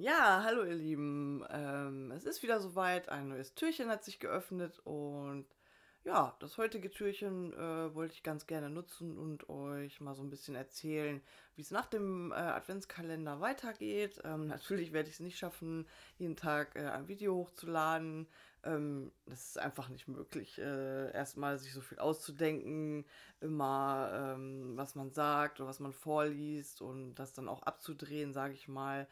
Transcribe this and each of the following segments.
Ja, hallo ihr Lieben. Ähm, es ist wieder soweit, ein neues Türchen hat sich geöffnet und ja, das heutige Türchen äh, wollte ich ganz gerne nutzen und euch mal so ein bisschen erzählen, wie es nach dem äh, Adventskalender weitergeht. Ähm, natürlich werde ich es nicht schaffen, jeden Tag äh, ein Video hochzuladen. Ähm, das ist einfach nicht möglich, äh, erstmal sich so viel auszudenken, immer ähm, was man sagt oder was man vorliest und das dann auch abzudrehen, sage ich mal.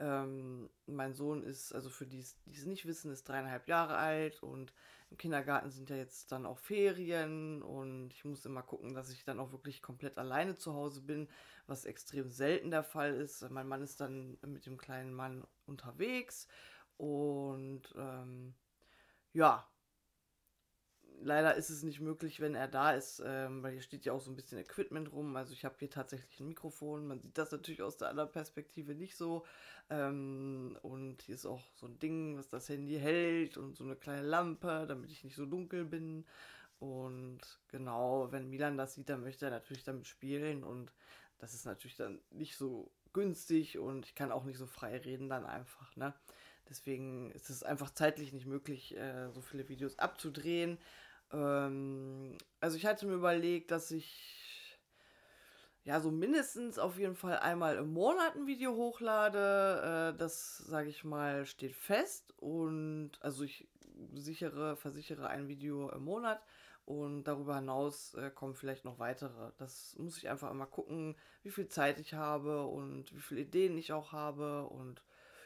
Ähm, mein Sohn ist, also für die, die es nicht wissen, ist dreieinhalb Jahre alt und im Kindergarten sind ja jetzt dann auch Ferien und ich muss immer gucken, dass ich dann auch wirklich komplett alleine zu Hause bin, was extrem selten der Fall ist. Mein Mann ist dann mit dem kleinen Mann unterwegs und ähm, ja, leider ist es nicht möglich, wenn er da ist, ähm, weil hier steht ja auch so ein bisschen Equipment rum. Also ich habe hier tatsächlich ein Mikrofon. Man sieht das natürlich aus der anderen Perspektive nicht so. Ähm, und hier ist auch so ein Ding, was das Handy hält und so eine kleine Lampe, damit ich nicht so dunkel bin. Und genau, wenn Milan das sieht, dann möchte er natürlich damit spielen. Und das ist natürlich dann nicht so günstig und ich kann auch nicht so frei reden dann einfach, ne? Deswegen ist es einfach zeitlich nicht möglich, äh, so viele Videos abzudrehen. Ähm, also ich hatte mir überlegt, dass ich ja so mindestens auf jeden Fall einmal im Monat ein Video hochlade. Äh, das, sage ich mal, steht fest. Und also ich sichere, versichere ein Video im Monat. Und darüber hinaus äh, kommen vielleicht noch weitere. Das muss ich einfach immer gucken, wie viel Zeit ich habe und wie viele Ideen ich auch habe. Und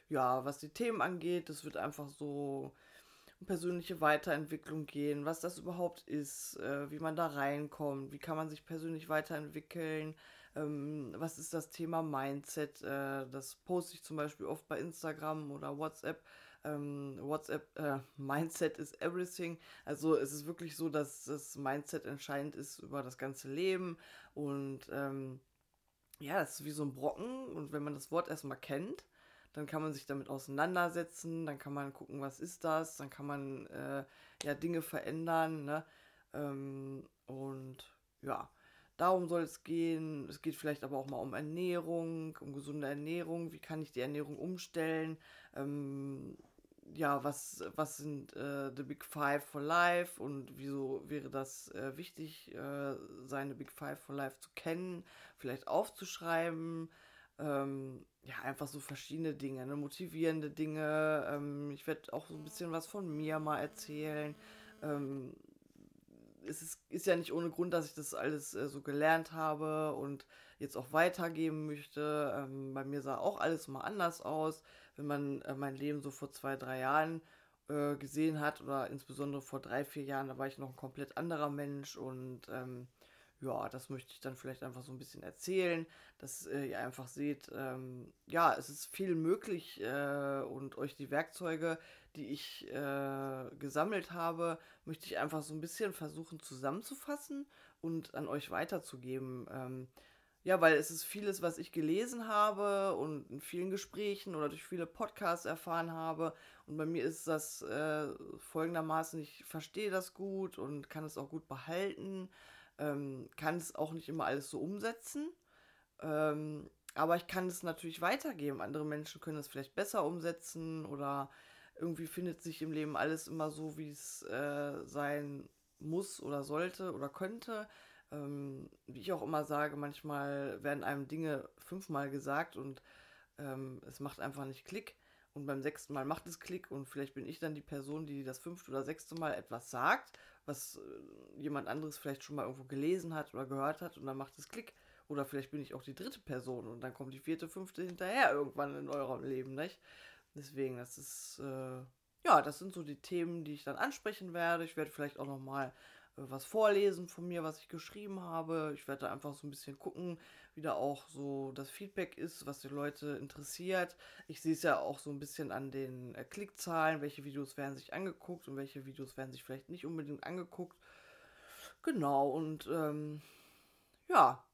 ja, was die Themen angeht, das wird einfach so persönliche Weiterentwicklung gehen, was das überhaupt ist, äh, wie man da reinkommt, wie kann man sich persönlich weiterentwickeln, ähm, was ist das Thema Mindset, äh, das poste ich zum Beispiel oft bei Instagram oder WhatsApp. Ähm, WhatsApp, äh, Mindset is everything. Also es ist wirklich so, dass das Mindset entscheidend ist über das ganze Leben und ähm, ja, das ist wie so ein Brocken und wenn man das Wort erstmal kennt, dann kann man sich damit auseinandersetzen, dann kann man gucken, was ist das, dann kann man äh, ja Dinge verändern, ne? Ähm, und ja, darum soll es gehen. Es geht vielleicht aber auch mal um Ernährung, um gesunde Ernährung. Wie kann ich die Ernährung umstellen? Ähm, ja, was, was sind äh, The Big Five for Life und wieso wäre das äh, wichtig, äh, seine Big Five for Life zu kennen, vielleicht aufzuschreiben? Ähm, ja, einfach so verschiedene Dinge, ne? motivierende Dinge. Ähm, ich werde auch so ein bisschen was von mir mal erzählen. Ähm, es ist, ist, ja nicht ohne Grund, dass ich das alles äh, so gelernt habe und jetzt auch weitergeben möchte. Ähm, bei mir sah auch alles mal anders aus. Wenn man äh, mein Leben so vor zwei, drei Jahren äh, gesehen hat oder insbesondere vor drei, vier Jahren, da war ich noch ein komplett anderer Mensch und ähm, ja, das möchte ich dann vielleicht einfach so ein bisschen erzählen, dass äh, ihr einfach seht, ähm, ja, es ist viel möglich äh, und euch die Werkzeuge, die ich äh, gesammelt habe, möchte ich einfach so ein bisschen versuchen zusammenzufassen und an euch weiterzugeben. Ähm, ja, weil es ist vieles, was ich gelesen habe und in vielen Gesprächen oder durch viele Podcasts erfahren habe. Und bei mir ist das äh, folgendermaßen, ich verstehe das gut und kann es auch gut behalten ähm, kann es auch nicht immer alles so umsetzen. Ähm, aber ich kann es natürlich weitergeben. Andere Menschen können es vielleicht besser umsetzen oder irgendwie findet sich im Leben alles immer so, wie es äh, sein muss oder sollte oder könnte. Ähm, wie ich auch immer sage, manchmal werden einem Dinge fünfmal gesagt und ähm, es macht einfach nicht Klick. Und beim sechsten Mal macht es Klick und vielleicht bin ich dann die Person, die das fünfte oder sechste Mal etwas sagt was äh, jemand anderes vielleicht schon mal irgendwo gelesen hat oder gehört hat und dann macht es Klick. Oder vielleicht bin ich auch die dritte Person und dann kommt die vierte, fünfte hinterher irgendwann in eurem Leben, nicht? Deswegen, das ist, äh, ja, das sind so die Themen, die ich dann ansprechen werde. Ich werde vielleicht auch nochmal was vorlesen von mir, was ich geschrieben habe. Ich werde da einfach so ein bisschen gucken, wie da auch so das Feedback ist, was die Leute interessiert. Ich sehe es ja auch so ein bisschen an den äh, Klickzahlen, welche Videos werden sich angeguckt und welche Videos werden sich vielleicht nicht unbedingt angeguckt. Genau, und ähm, ja,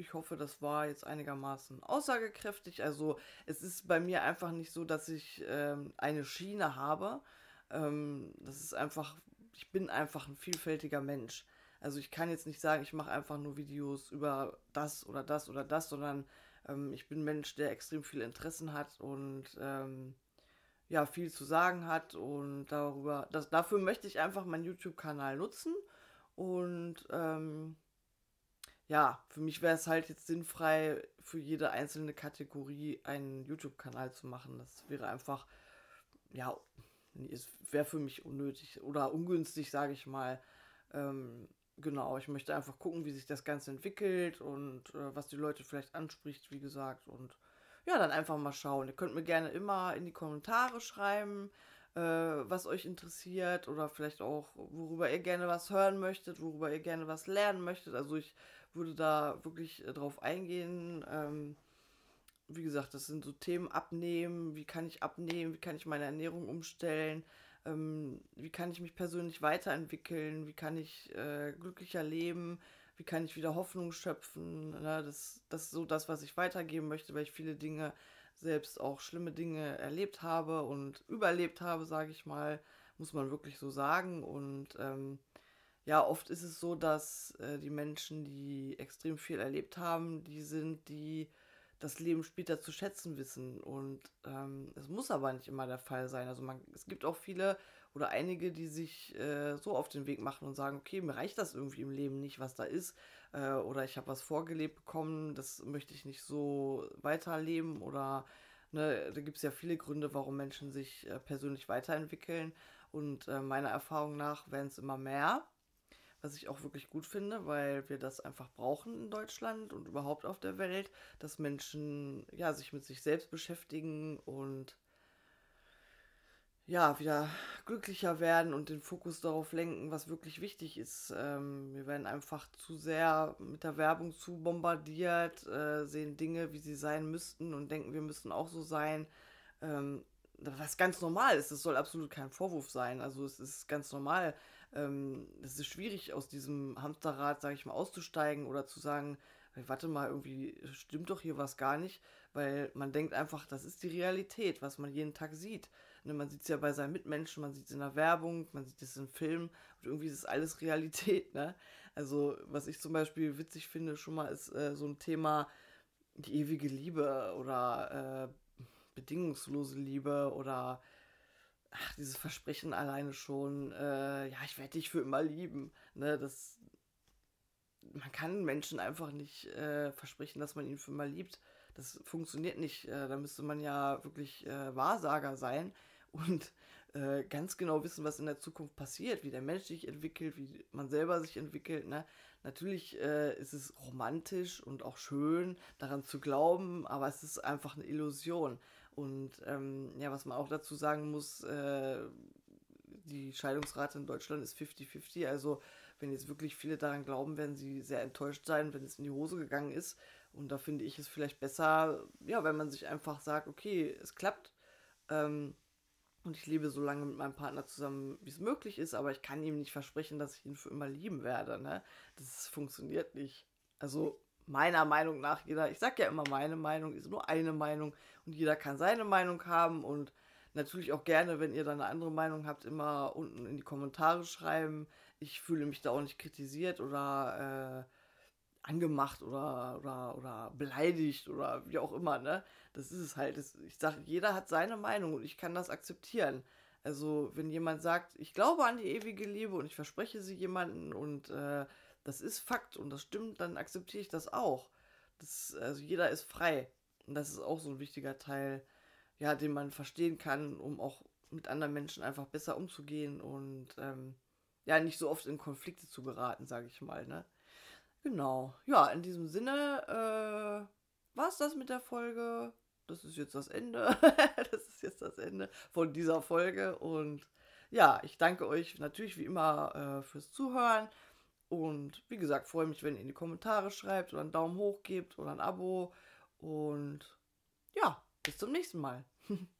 ich hoffe, das war jetzt einigermaßen aussagekräftig. Also es ist bei mir einfach nicht so, dass ich ähm, eine Schiene habe. Ähm, das ist einfach, ich bin einfach ein vielfältiger Mensch. Also ich kann jetzt nicht sagen, ich mache einfach nur Videos über das oder das oder das, sondern Ähm, ich bin ein Mensch, der extrem viele Interessen hat und ähm, ja, viel zu sagen hat und darüber, das, dafür möchte ich einfach meinen YouTube-Kanal nutzen und ähm, ja, für mich wäre es halt jetzt sinnfrei, für jede einzelne Kategorie einen YouTube-Kanal zu machen. Das wäre einfach, ja, es wäre für mich unnötig oder ungünstig, sage ich mal. Ähm, genau, ich möchte einfach gucken, wie sich das Ganze entwickelt und äh, was die Leute vielleicht anspricht, wie gesagt. Und ja, dann einfach mal schauen. Ihr könnt mir gerne immer in die Kommentare schreiben, äh, was euch interessiert oder vielleicht auch, worüber ihr gerne was hören möchtet, worüber ihr gerne was lernen möchtet. Also ich würde da wirklich äh, drauf eingehen. Ähm, wie gesagt, das sind so Themen abnehmen, wie kann ich abnehmen, wie kann ich meine Ernährung umstellen, ähm, wie kann ich mich persönlich weiterentwickeln, wie kann ich äh, glücklicher leben, wie kann ich wieder Hoffnung schöpfen. Ne? Das, das ist so das, was ich weitergeben möchte, weil ich viele Dinge, selbst auch schlimme Dinge erlebt habe und überlebt habe, sage ich mal, muss man wirklich so sagen. Und ähm, ja, oft ist es so, dass äh, die Menschen, die extrem viel erlebt haben, die sind, die das Leben später zu schätzen wissen. Und ähm, es muss aber nicht immer der Fall sein. Also man, es gibt auch viele oder einige, die sich äh, so auf den Weg machen und sagen, okay, mir reicht das irgendwie im Leben nicht, was da ist. Äh, oder ich habe was vorgelebt bekommen, das möchte ich nicht so weiterleben. Oder ne, da gibt es ja viele Gründe, warum Menschen sich äh, persönlich weiterentwickeln. Und äh, meiner Erfahrung nach werden es immer mehr was ich auch wirklich gut finde, weil wir das einfach brauchen in Deutschland und überhaupt auf der Welt, dass Menschen ja sich mit sich selbst beschäftigen und ja, wieder glücklicher werden und den Fokus darauf lenken, was wirklich wichtig ist. Ähm, wir werden einfach zu sehr mit der Werbung zu bombardiert, äh, sehen Dinge, wie sie sein müssten und denken, wir müssten auch so sein. Ähm, was ganz normal ist, es soll absolut kein Vorwurf sein. Also es ist ganz normal, ähm, es ist schwierig, aus diesem Hamsterrad, sage ich mal, auszusteigen oder zu sagen, warte mal, irgendwie stimmt doch hier was gar nicht, weil man denkt einfach, das ist die Realität, was man jeden Tag sieht. Ne, man sieht es ja bei seinen Mitmenschen, man sieht es in der Werbung, man sieht es in Filmen und irgendwie ist es alles Realität. Ne? Also, was ich zum Beispiel witzig finde, schon mal ist äh, so ein Thema, die ewige Liebe oder äh, bedingungslose Liebe oder ach, dieses Versprechen alleine schon, äh, ja, ich werde dich für immer lieben. Ne, das, man kann Menschen einfach nicht äh, versprechen, dass man ihn für immer liebt. Das funktioniert nicht. Äh, da müsste man ja wirklich äh, Wahrsager sein und äh, ganz genau wissen, was in der Zukunft passiert, wie der Mensch sich entwickelt, wie man selber sich entwickelt. Ne? Natürlich äh, ist es romantisch und auch schön, daran zu glauben, aber es ist einfach eine Illusion. Und ähm, ja, was man auch dazu sagen muss, äh, die Scheidungsrate in Deutschland ist 50-50. Also wenn jetzt wirklich viele daran glauben, werden sie sehr enttäuscht sein, wenn es in die Hose gegangen ist. Und da finde ich es vielleicht besser, ja, wenn man sich einfach sagt, okay, es klappt. Ähm, und ich lebe so lange mit meinem Partner zusammen, wie es möglich ist, aber ich kann ihm nicht versprechen, dass ich ihn für immer lieben werde. Ne? Das funktioniert nicht. Also meiner Meinung nach, jeder, ich sag ja immer, meine Meinung ist nur eine Meinung und jeder kann seine Meinung haben und natürlich auch gerne, wenn ihr dann eine andere Meinung habt, immer unten in die Kommentare schreiben. Ich fühle mich da auch nicht kritisiert oder äh, angemacht oder, oder, oder beleidigt oder wie auch immer, ne? Das ist es halt. Ich sage, jeder hat seine Meinung und ich kann das akzeptieren. Also, wenn jemand sagt, ich glaube an die ewige Liebe und ich verspreche sie jemanden und äh, das ist Fakt und das stimmt, dann akzeptiere ich das auch. Das, also jeder ist frei. Und das ist auch so ein wichtiger Teil, ja, den man verstehen kann, um auch mit anderen Menschen einfach besser umzugehen und ähm, ja, nicht so oft in Konflikte zu geraten, sage ich mal, ne? Genau. Ja, in diesem Sinne äh, war es das mit der Folge. Das ist jetzt das Ende. das ist jetzt das Ende von dieser Folge. Und ja, ich danke euch natürlich wie immer äh, fürs Zuhören. Und wie gesagt, freue mich, wenn ihr in die Kommentare schreibt oder einen Daumen hoch gebt oder ein Abo. Und ja, bis zum nächsten Mal.